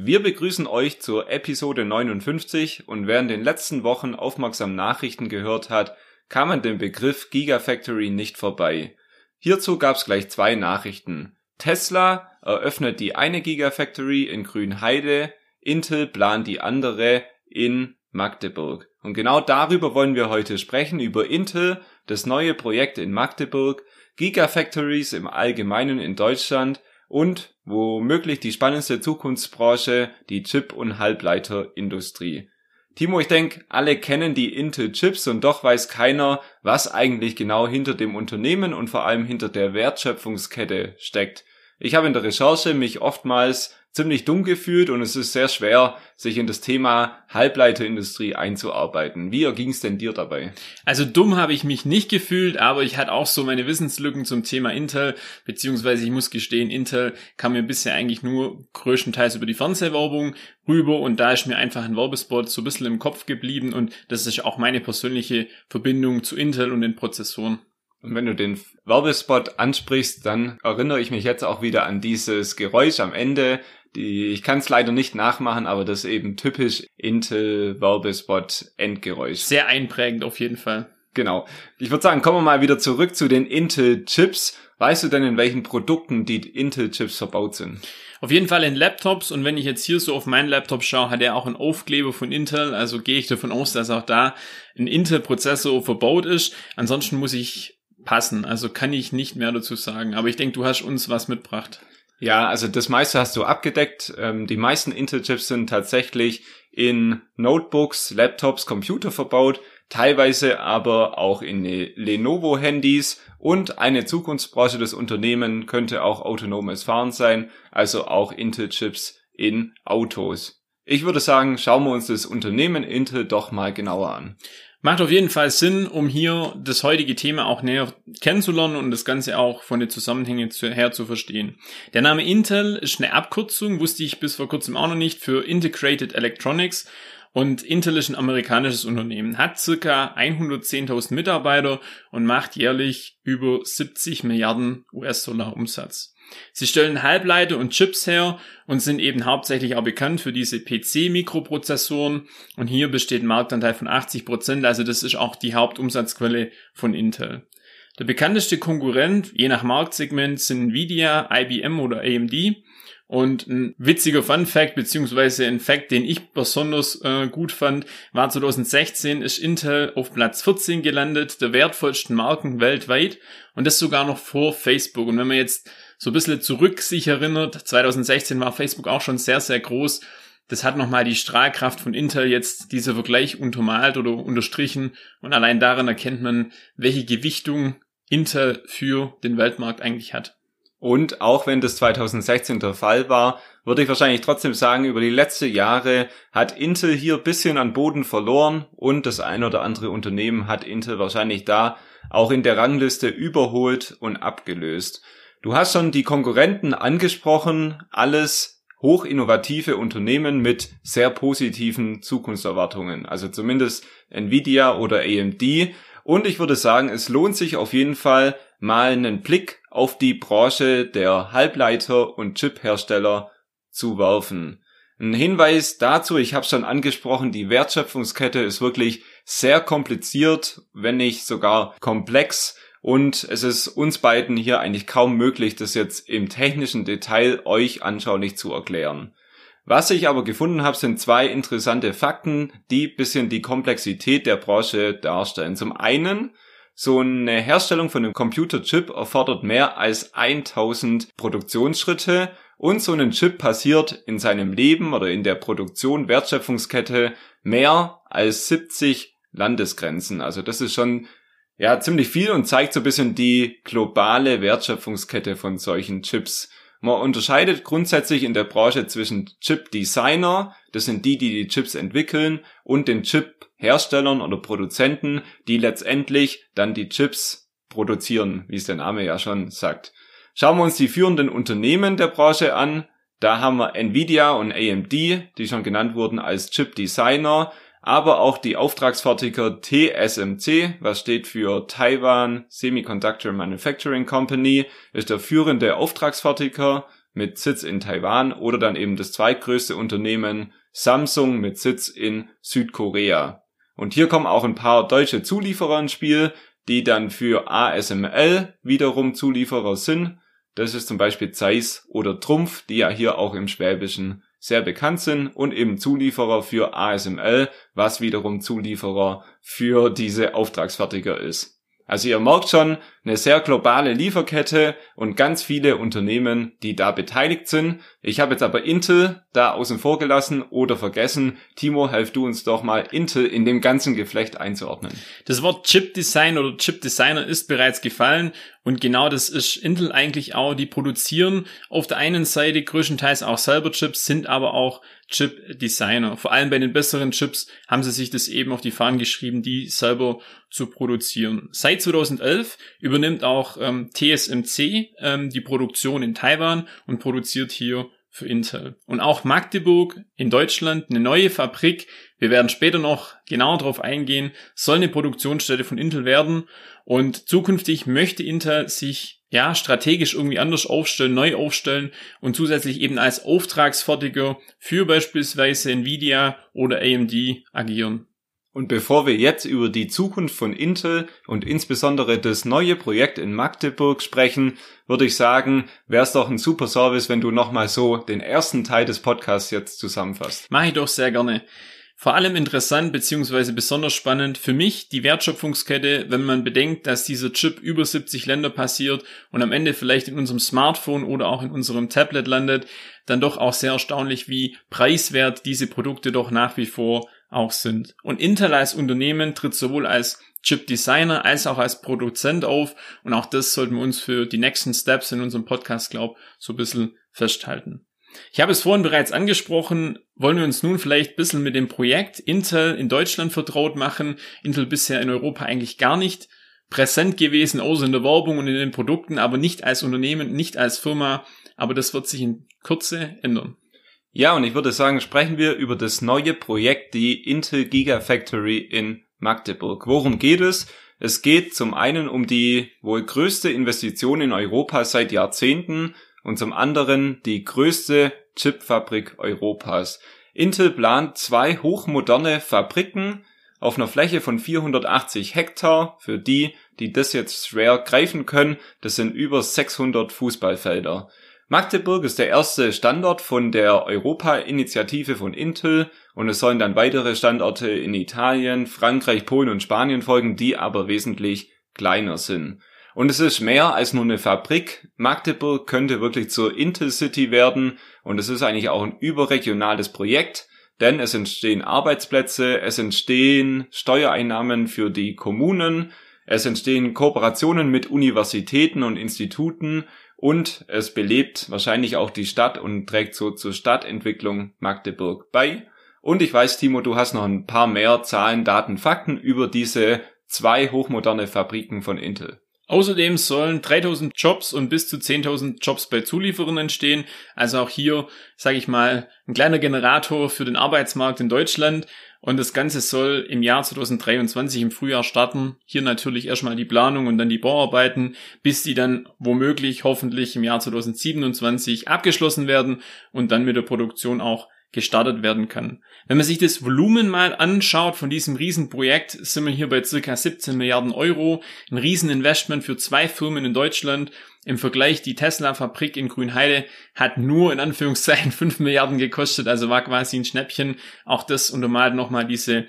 Wir begrüßen euch zur Episode 59 und wer in den letzten Wochen aufmerksam Nachrichten gehört hat, kam an dem Begriff Gigafactory nicht vorbei. Hierzu gab es gleich zwei Nachrichten. Tesla eröffnet die eine Gigafactory in Grünheide, Intel plant die andere in Magdeburg. Und genau darüber wollen wir heute sprechen, über Intel, das neue Projekt in Magdeburg, Gigafactories im Allgemeinen in Deutschland und womöglich die spannendste Zukunftsbranche, die Chip- und Halbleiterindustrie. Timo, ich denke, alle kennen die Intel Chips und doch weiß keiner, was eigentlich genau hinter dem Unternehmen und vor allem hinter der Wertschöpfungskette steckt. Ich habe in der Recherche mich oftmals ziemlich dumm gefühlt und es ist sehr schwer, sich in das Thema Halbleiterindustrie einzuarbeiten. Wie erging es denn dir dabei? Also dumm habe ich mich nicht gefühlt, aber ich hatte auch so meine Wissenslücken zum Thema Intel, beziehungsweise ich muss gestehen, Intel kam mir bisher eigentlich nur größtenteils über die Fernsehwerbung rüber und da ist mir einfach ein Werbespot so ein bisschen im Kopf geblieben und das ist auch meine persönliche Verbindung zu Intel und den Prozessoren. Und wenn du den Werbespot ansprichst, dann erinnere ich mich jetzt auch wieder an dieses Geräusch am Ende. Die, ich kann es leider nicht nachmachen, aber das ist eben typisch Intel Werbespot Endgeräusch. Sehr einprägend auf jeden Fall. Genau. Ich würde sagen, kommen wir mal wieder zurück zu den Intel Chips. Weißt du denn, in welchen Produkten die Intel Chips verbaut sind? Auf jeden Fall in Laptops und wenn ich jetzt hier so auf meinen Laptop schaue, hat er auch einen Aufkleber von Intel, also gehe ich davon aus, dass auch da ein Intel-Prozessor verbaut ist. Ansonsten muss ich passen. Also kann ich nicht mehr dazu sagen. Aber ich denke, du hast uns was mitgebracht. Ja, also das meiste hast du abgedeckt. Ähm, die meisten Intel-Chips sind tatsächlich in Notebooks, Laptops, Computer verbaut, teilweise aber auch in Lenovo-Handys und eine Zukunftsbranche des Unternehmens könnte auch autonomes Fahren sein, also auch Intel-Chips in Autos. Ich würde sagen, schauen wir uns das Unternehmen Intel doch mal genauer an. Macht auf jeden Fall Sinn, um hier das heutige Thema auch näher kennenzulernen und das Ganze auch von den Zusammenhängen her zu verstehen. Der Name Intel ist eine Abkürzung, wusste ich bis vor kurzem auch noch nicht, für Integrated Electronics. Und Intel ist ein amerikanisches Unternehmen, hat circa 110.000 Mitarbeiter und macht jährlich über 70 Milliarden US-Dollar Umsatz. Sie stellen Halbleiter und Chips her und sind eben hauptsächlich auch bekannt für diese PC-Mikroprozessoren. Und hier besteht ein Marktanteil von 80 Prozent, also das ist auch die Hauptumsatzquelle von Intel. Der bekannteste Konkurrent, je nach Marktsegment, sind Nvidia, IBM oder AMD. Und ein witziger Fun Fact, beziehungsweise ein Fact, den ich besonders äh, gut fand, war 2016 ist Intel auf Platz 14 gelandet, der wertvollsten Marken weltweit. Und das sogar noch vor Facebook. Und wenn man jetzt so ein bisschen zurück sich erinnert, 2016 war Facebook auch schon sehr, sehr groß. Das hat nochmal die Strahlkraft von Intel jetzt dieser Vergleich untermalt oder unterstrichen. Und allein daran erkennt man, welche Gewichtung Intel für den Weltmarkt eigentlich hat. Und auch wenn das 2016 der Fall war, würde ich wahrscheinlich trotzdem sagen, über die letzten Jahre hat Intel hier bisschen an Boden verloren und das ein oder andere Unternehmen hat Intel wahrscheinlich da auch in der Rangliste überholt und abgelöst. Du hast schon die Konkurrenten angesprochen, alles hochinnovative Unternehmen mit sehr positiven Zukunftserwartungen, also zumindest Nvidia oder AMD. Und ich würde sagen, es lohnt sich auf jeden Fall mal einen Blick auf die Branche der Halbleiter und Chiphersteller zu werfen. Ein Hinweis dazu, ich habe schon angesprochen, die Wertschöpfungskette ist wirklich sehr kompliziert, wenn nicht sogar komplex und es ist uns beiden hier eigentlich kaum möglich, das jetzt im technischen Detail euch anschaulich zu erklären. Was ich aber gefunden habe, sind zwei interessante Fakten, die bisschen die Komplexität der Branche darstellen. Zum einen, so eine Herstellung von einem Computerchip erfordert mehr als 1000 Produktionsschritte und so ein Chip passiert in seinem Leben oder in der Produktion Wertschöpfungskette mehr als 70 Landesgrenzen. Also das ist schon ja ziemlich viel und zeigt so ein bisschen die globale Wertschöpfungskette von solchen Chips. Man unterscheidet grundsätzlich in der Branche zwischen Chip Designer, das sind die, die die Chips entwickeln, und den Chip Herstellern oder Produzenten, die letztendlich dann die Chips produzieren, wie es der Name ja schon sagt. Schauen wir uns die führenden Unternehmen der Branche an. Da haben wir Nvidia und AMD, die schon genannt wurden als Chip Designer, aber auch die Auftragsfertiger TSMC, was steht für Taiwan Semiconductor Manufacturing Company, ist der führende Auftragsfertiger mit Sitz in Taiwan oder dann eben das zweitgrößte Unternehmen Samsung mit Sitz in Südkorea. Und hier kommen auch ein paar deutsche Zulieferer ins Spiel, die dann für ASML wiederum Zulieferer sind. Das ist zum Beispiel Zeiss oder Trumpf, die ja hier auch im Schwäbischen sehr bekannt sind und eben Zulieferer für ASML, was wiederum Zulieferer für diese Auftragsfertiger ist. Also ihr merkt schon, eine sehr globale Lieferkette und ganz viele Unternehmen, die da beteiligt sind. Ich habe jetzt aber Intel da außen vor gelassen oder vergessen. Timo, helf du uns doch mal, Intel in dem ganzen Geflecht einzuordnen. Das Wort Chip Design oder Chip Designer ist bereits gefallen und genau das ist Intel eigentlich auch. Die produzieren auf der einen Seite größtenteils auch selber Chips, sind aber auch Chip-Designer. Vor allem bei den besseren Chips haben sie sich das eben auf die Fahnen geschrieben, die selber zu produzieren. Seit 2011 übernimmt auch ähm, TSMC ähm, die Produktion in Taiwan und produziert hier für Intel. Und auch Magdeburg in Deutschland, eine neue Fabrik, wir werden später noch genauer darauf eingehen, soll eine Produktionsstätte von Intel werden. Und zukünftig möchte Intel sich ja, strategisch irgendwie anders aufstellen, neu aufstellen und zusätzlich eben als Auftragsfertiger für beispielsweise Nvidia oder AMD agieren. Und bevor wir jetzt über die Zukunft von Intel und insbesondere das neue Projekt in Magdeburg sprechen, würde ich sagen, wäre es doch ein super Service, wenn du nochmal so den ersten Teil des Podcasts jetzt zusammenfasst. Mache ich doch sehr gerne. Vor allem interessant beziehungsweise besonders spannend für mich die Wertschöpfungskette, wenn man bedenkt, dass dieser Chip über 70 Länder passiert und am Ende vielleicht in unserem Smartphone oder auch in unserem Tablet landet, dann doch auch sehr erstaunlich, wie preiswert diese Produkte doch nach wie vor auch sind. Und Intel als Unternehmen tritt sowohl als Chip Designer als auch als Produzent auf und auch das sollten wir uns für die nächsten Steps in unserem Podcast, glaub, so ein bisschen festhalten. Ich habe es vorhin bereits angesprochen, wollen wir uns nun vielleicht ein bisschen mit dem Projekt Intel in Deutschland vertraut machen. Intel bisher in Europa eigentlich gar nicht präsent gewesen, außer in der Werbung und in den Produkten, aber nicht als Unternehmen, nicht als Firma. Aber das wird sich in Kürze ändern. Ja, und ich würde sagen, sprechen wir über das neue Projekt, die Intel Gigafactory in Magdeburg. Worum geht es? Es geht zum einen um die wohl größte Investition in Europa seit Jahrzehnten und zum anderen die größte Chipfabrik Europas. Intel plant zwei hochmoderne Fabriken auf einer Fläche von 480 Hektar. Für die, die das jetzt schwer greifen können, das sind über 600 Fußballfelder. Magdeburg ist der erste Standort von der Europa-Initiative von Intel und es sollen dann weitere Standorte in Italien, Frankreich, Polen und Spanien folgen, die aber wesentlich kleiner sind. Und es ist mehr als nur eine Fabrik. Magdeburg könnte wirklich zur Intercity werden und es ist eigentlich auch ein überregionales Projekt, denn es entstehen Arbeitsplätze, es entstehen Steuereinnahmen für die Kommunen, es entstehen Kooperationen mit Universitäten und Instituten und es belebt wahrscheinlich auch die Stadt und trägt so zur Stadtentwicklung Magdeburg bei. Und ich weiß, Timo, du hast noch ein paar mehr Zahlen, Daten, Fakten über diese zwei hochmoderne Fabriken von Intel. Außerdem sollen 3000 Jobs und bis zu 10.000 Jobs bei Zulieferern entstehen. Also auch hier, sage ich mal, ein kleiner Generator für den Arbeitsmarkt in Deutschland. Und das Ganze soll im Jahr 2023 im Frühjahr starten. Hier natürlich erstmal die Planung und dann die Bauarbeiten, bis die dann womöglich hoffentlich im Jahr 2027 abgeschlossen werden und dann mit der Produktion auch gestartet werden kann. Wenn man sich das Volumen mal anschaut von diesem Riesenprojekt, sind wir hier bei circa 17 Milliarden Euro. Ein Rieseninvestment für zwei Firmen in Deutschland. Im Vergleich die Tesla-Fabrik in Grünheide hat nur in Anführungszeichen 5 Milliarden gekostet, also war quasi ein Schnäppchen. Auch das untermalt nochmal diese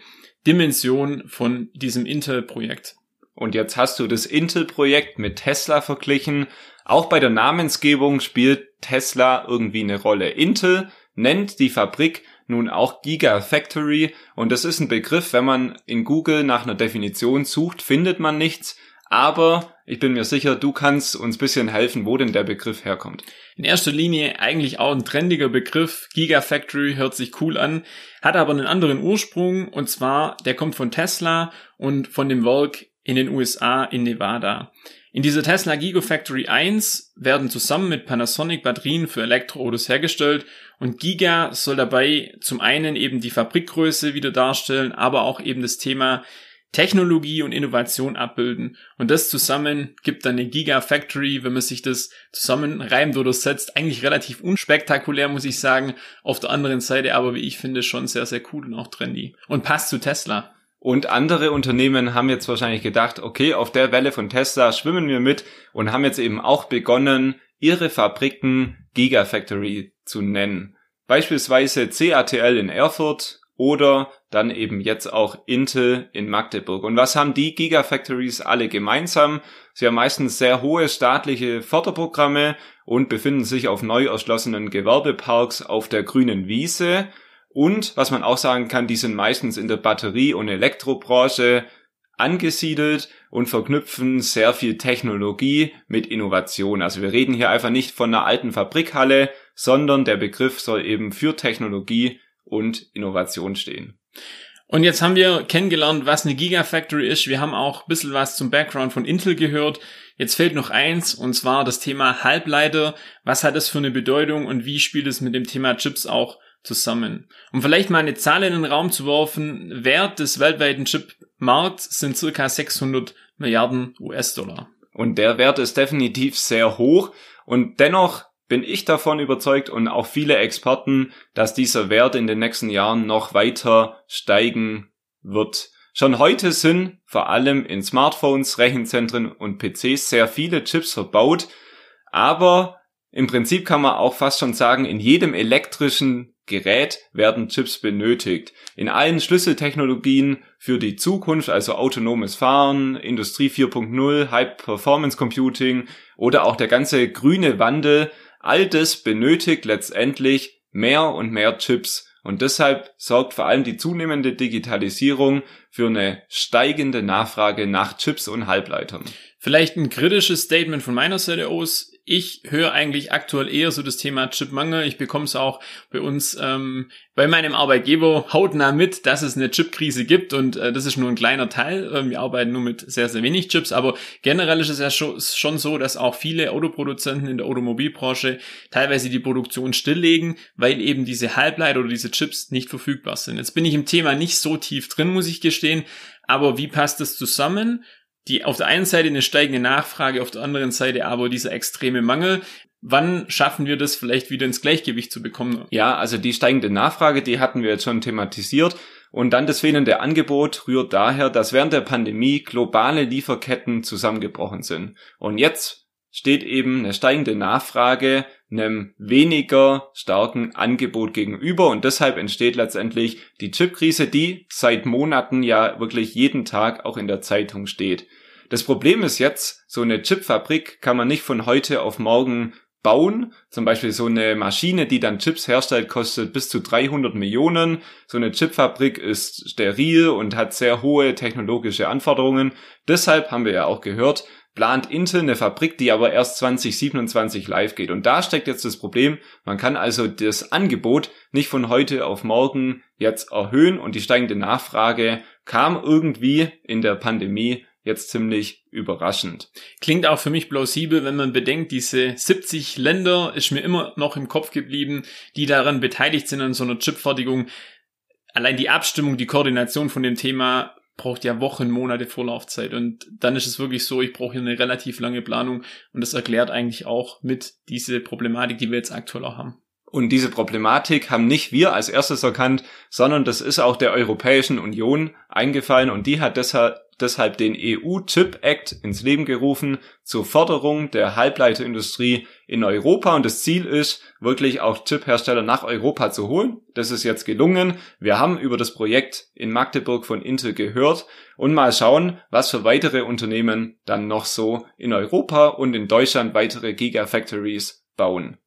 Dimension von diesem Intel-Projekt. Und jetzt hast du das Intel-Projekt mit Tesla verglichen. Auch bei der Namensgebung spielt Tesla irgendwie eine Rolle. Intel nennt die Fabrik nun auch Gigafactory und das ist ein Begriff, wenn man in Google nach einer Definition sucht, findet man nichts, Aber ich bin mir sicher, du kannst uns bisschen helfen, wo denn der Begriff herkommt. In erster Linie eigentlich auch ein trendiger Begriff. Gigafactory hört sich cool an, hat aber einen anderen Ursprung und zwar, der kommt von Tesla und von dem Werk in den USA in Nevada. In dieser Tesla Gigafactory 1 werden zusammen mit Panasonic Batterien für Elektroautos hergestellt und Giga soll dabei zum einen eben die Fabrikgröße wieder darstellen, aber auch eben das Thema Technologie und Innovation abbilden. Und das zusammen gibt dann eine Gigafactory, wenn man sich das zusammenreimt oder setzt, eigentlich relativ unspektakulär, muss ich sagen. Auf der anderen Seite aber, wie ich finde, schon sehr, sehr cool und auch trendy. Und passt zu Tesla. Und andere Unternehmen haben jetzt wahrscheinlich gedacht, okay, auf der Welle von Tesla schwimmen wir mit und haben jetzt eben auch begonnen, ihre Fabriken Gigafactory zu nennen. Beispielsweise CATL in Erfurt oder dann eben jetzt auch Intel in Magdeburg. Und was haben die Gigafactories alle gemeinsam? Sie haben meistens sehr hohe staatliche Förderprogramme und befinden sich auf neu erschlossenen Gewerbeparks auf der grünen Wiese und was man auch sagen kann, die sind meistens in der Batterie- und Elektrobranche angesiedelt und verknüpfen sehr viel Technologie mit Innovation. Also wir reden hier einfach nicht von einer alten Fabrikhalle, sondern der Begriff soll eben für Technologie und Innovation stehen. Und jetzt haben wir kennengelernt, was eine Gigafactory ist. Wir haben auch ein bisschen was zum Background von Intel gehört. Jetzt fehlt noch eins, und zwar das Thema Halbleiter. Was hat das für eine Bedeutung und wie spielt es mit dem Thema Chips auch zusammen. Um vielleicht mal eine Zahl in den Raum zu werfen, Wert des weltweiten Chipmarkts sind circa 600 Milliarden US-Dollar. Und der Wert ist definitiv sehr hoch und dennoch bin ich davon überzeugt und auch viele Experten, dass dieser Wert in den nächsten Jahren noch weiter steigen wird. Schon heute sind vor allem in Smartphones, Rechenzentren und PCs sehr viele Chips verbaut, aber im Prinzip kann man auch fast schon sagen, in jedem elektrischen Gerät werden Chips benötigt. In allen Schlüsseltechnologien für die Zukunft, also autonomes Fahren, Industrie 4.0, High Performance Computing oder auch der ganze grüne Wandel, all das benötigt letztendlich mehr und mehr Chips. Und deshalb sorgt vor allem die zunehmende Digitalisierung für eine steigende Nachfrage nach Chips und Halbleitern. Vielleicht ein kritisches Statement von meiner Seite aus. Ich höre eigentlich aktuell eher so das Thema Chipmangel. Ich bekomme es auch bei uns ähm, bei meinem Arbeitgeber hautnah mit, dass es eine Chipkrise gibt und äh, das ist nur ein kleiner Teil. Äh, wir arbeiten nur mit sehr, sehr wenig Chips, aber generell ist es ja schon, schon so, dass auch viele Autoproduzenten in der Automobilbranche teilweise die Produktion stilllegen, weil eben diese Halbleiter oder diese Chips nicht verfügbar sind. Jetzt bin ich im Thema nicht so tief drin, muss ich gestehen, aber wie passt das zusammen? Die auf der einen Seite eine steigende Nachfrage, auf der anderen Seite aber dieser extreme Mangel. Wann schaffen wir das vielleicht wieder ins Gleichgewicht zu bekommen? Ja, also die steigende Nachfrage, die hatten wir jetzt schon thematisiert. Und dann das fehlende Angebot rührt daher, dass während der Pandemie globale Lieferketten zusammengebrochen sind. Und jetzt steht eben eine steigende Nachfrage einem weniger starken Angebot gegenüber und deshalb entsteht letztendlich die Chipkrise, die seit Monaten ja wirklich jeden Tag auch in der Zeitung steht. Das Problem ist jetzt, so eine Chipfabrik kann man nicht von heute auf morgen bauen. Zum Beispiel so eine Maschine, die dann Chips herstellt, kostet bis zu 300 Millionen. So eine Chipfabrik ist steril und hat sehr hohe technologische Anforderungen. Deshalb haben wir ja auch gehört, plant Intel eine Fabrik, die aber erst 2027 live geht. Und da steckt jetzt das Problem, man kann also das Angebot nicht von heute auf morgen jetzt erhöhen und die steigende Nachfrage kam irgendwie in der Pandemie jetzt ziemlich überraschend. Klingt auch für mich plausibel, wenn man bedenkt, diese 70 Länder ist mir immer noch im Kopf geblieben, die daran beteiligt sind an so einer Chipfertigung. Allein die Abstimmung, die Koordination von dem Thema braucht ja Wochen, Monate Vorlaufzeit. Und dann ist es wirklich so, ich brauche hier eine relativ lange Planung. Und das erklärt eigentlich auch mit diese Problematik, die wir jetzt aktuell auch haben. Und diese Problematik haben nicht wir als erstes erkannt, sondern das ist auch der Europäischen Union eingefallen. Und die hat deshalb deshalb den EU-Chip Act ins Leben gerufen zur Förderung der Halbleiterindustrie in Europa und das Ziel ist, wirklich auch Chiphersteller nach Europa zu holen. Das ist jetzt gelungen. Wir haben über das Projekt in Magdeburg von Intel gehört und mal schauen, was für weitere Unternehmen dann noch so in Europa und in Deutschland weitere Gigafactories bauen.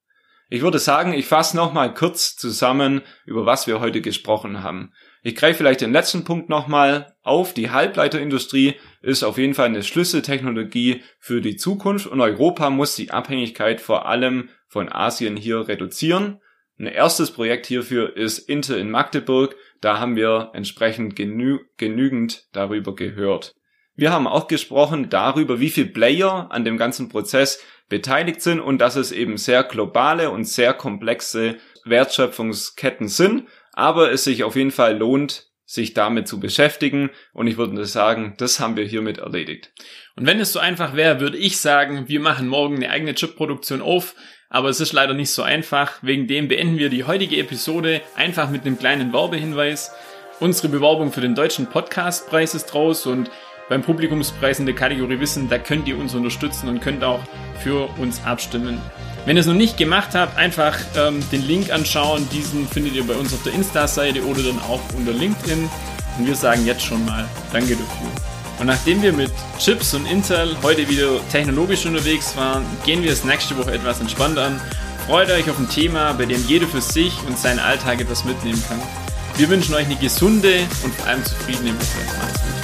Ich würde sagen, ich fasse nochmal kurz zusammen, über was wir heute gesprochen haben. Ich greife vielleicht den letzten Punkt nochmal auf. Die Halbleiterindustrie ist auf jeden Fall eine Schlüsseltechnologie für die Zukunft und Europa muss die Abhängigkeit vor allem von Asien hier reduzieren. Ein erstes Projekt hierfür ist Intel in Magdeburg. Da haben wir entsprechend genü genügend darüber gehört. Wir haben auch gesprochen darüber, wie viele Player an dem ganzen Prozess beteiligt sind und dass es eben sehr globale und sehr komplexe Wertschöpfungsketten sind, aber es sich auf jeden Fall lohnt, sich damit zu beschäftigen und ich würde sagen, das haben wir hiermit erledigt. Und wenn es so einfach wäre, würde ich sagen, wir machen morgen eine eigene Chipproduktion auf, aber es ist leider nicht so einfach. Wegen dem beenden wir die heutige Episode einfach mit einem kleinen Werbehinweis. Unsere Bewerbung für den deutschen Podcastpreis ist raus und beim Publikumspreis in der Kategorie Wissen, da könnt ihr uns unterstützen und könnt auch für uns abstimmen. Wenn ihr es noch nicht gemacht habt, einfach ähm, den Link anschauen. Diesen findet ihr bei uns auf der Insta-Seite oder dann auch unter LinkedIn. Und wir sagen jetzt schon mal Danke dafür. Und nachdem wir mit Chips und Intel heute wieder technologisch unterwegs waren, gehen wir es nächste Woche etwas entspannt an. Freut euch auf ein Thema, bei dem jeder für sich und seinen Alltag etwas mitnehmen kann. Wir wünschen euch eine gesunde und vor allem zufriedene Woche. Macht's gut.